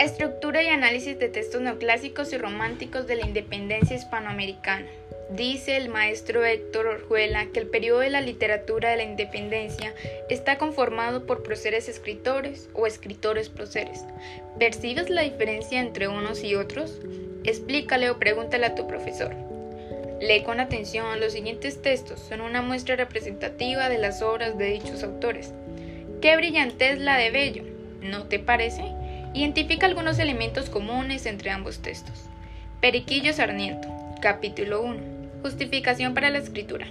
Lectura y análisis de textos neoclásicos y románticos de la independencia hispanoamericana. Dice el maestro Héctor Orjuela que el periodo de la literatura de la independencia está conformado por próceres escritores o escritores próceres. ¿Percibes la diferencia entre unos y otros? Explícale o pregúntale a tu profesor. Lee con atención los siguientes textos, son una muestra representativa de las obras de dichos autores. ¡Qué brillantez la de Bello! ¿No te parece? Identifica algunos elementos comunes entre ambos textos. Periquillo Sarniento, capítulo 1. Justificación para la escritura.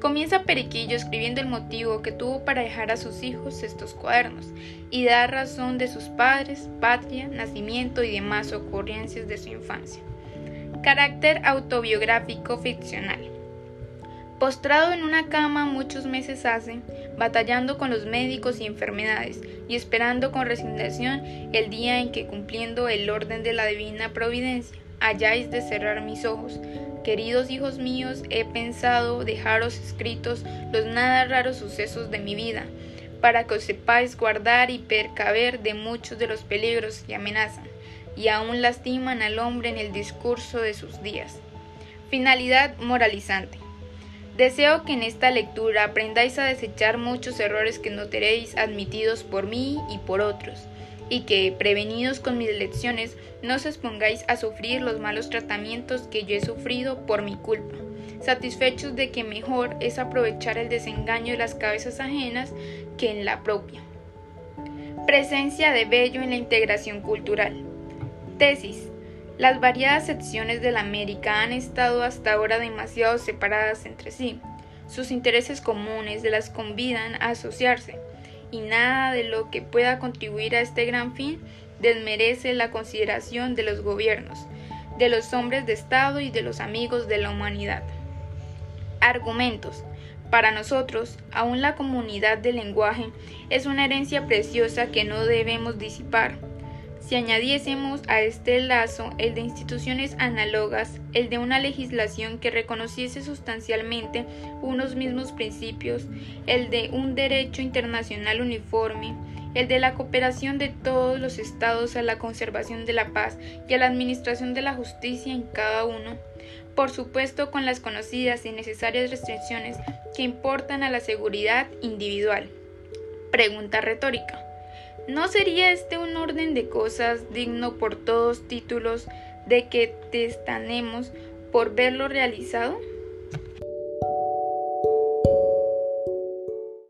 Comienza Periquillo escribiendo el motivo que tuvo para dejar a sus hijos estos cuadernos y da razón de sus padres, patria, nacimiento y demás ocurrencias de su infancia. Carácter autobiográfico ficcional. Postrado en una cama muchos meses hace, batallando con los médicos y enfermedades, y esperando con resignación el día en que, cumpliendo el orden de la divina providencia, hayáis de cerrar mis ojos. Queridos hijos míos, he pensado dejaros escritos los nada raros sucesos de mi vida, para que os sepáis guardar y percaber de muchos de los peligros que amenazan, y aún lastiman al hombre en el discurso de sus días. Finalidad moralizante. Deseo que en esta lectura aprendáis a desechar muchos errores que notaréis admitidos por mí y por otros, y que, prevenidos con mis lecciones, no os expongáis a sufrir los malos tratamientos que yo he sufrido por mi culpa, satisfechos de que mejor es aprovechar el desengaño de las cabezas ajenas que en la propia. Presencia de Bello en la integración cultural. Tesis. Las variadas secciones de la América han estado hasta ahora demasiado separadas entre sí. Sus intereses comunes las convidan a asociarse, y nada de lo que pueda contribuir a este gran fin desmerece la consideración de los gobiernos, de los hombres de Estado y de los amigos de la humanidad. Argumentos. Para nosotros, aún la comunidad del lenguaje es una herencia preciosa que no debemos disipar si añadiésemos a este lazo el de instituciones análogas, el de una legislación que reconociese sustancialmente unos mismos principios, el de un derecho internacional uniforme, el de la cooperación de todos los estados a la conservación de la paz y a la administración de la justicia en cada uno, por supuesto con las conocidas y necesarias restricciones que importan a la seguridad individual. Pregunta retórica. ¿No sería este un orden de cosas digno por todos títulos de que testanemos por verlo realizado?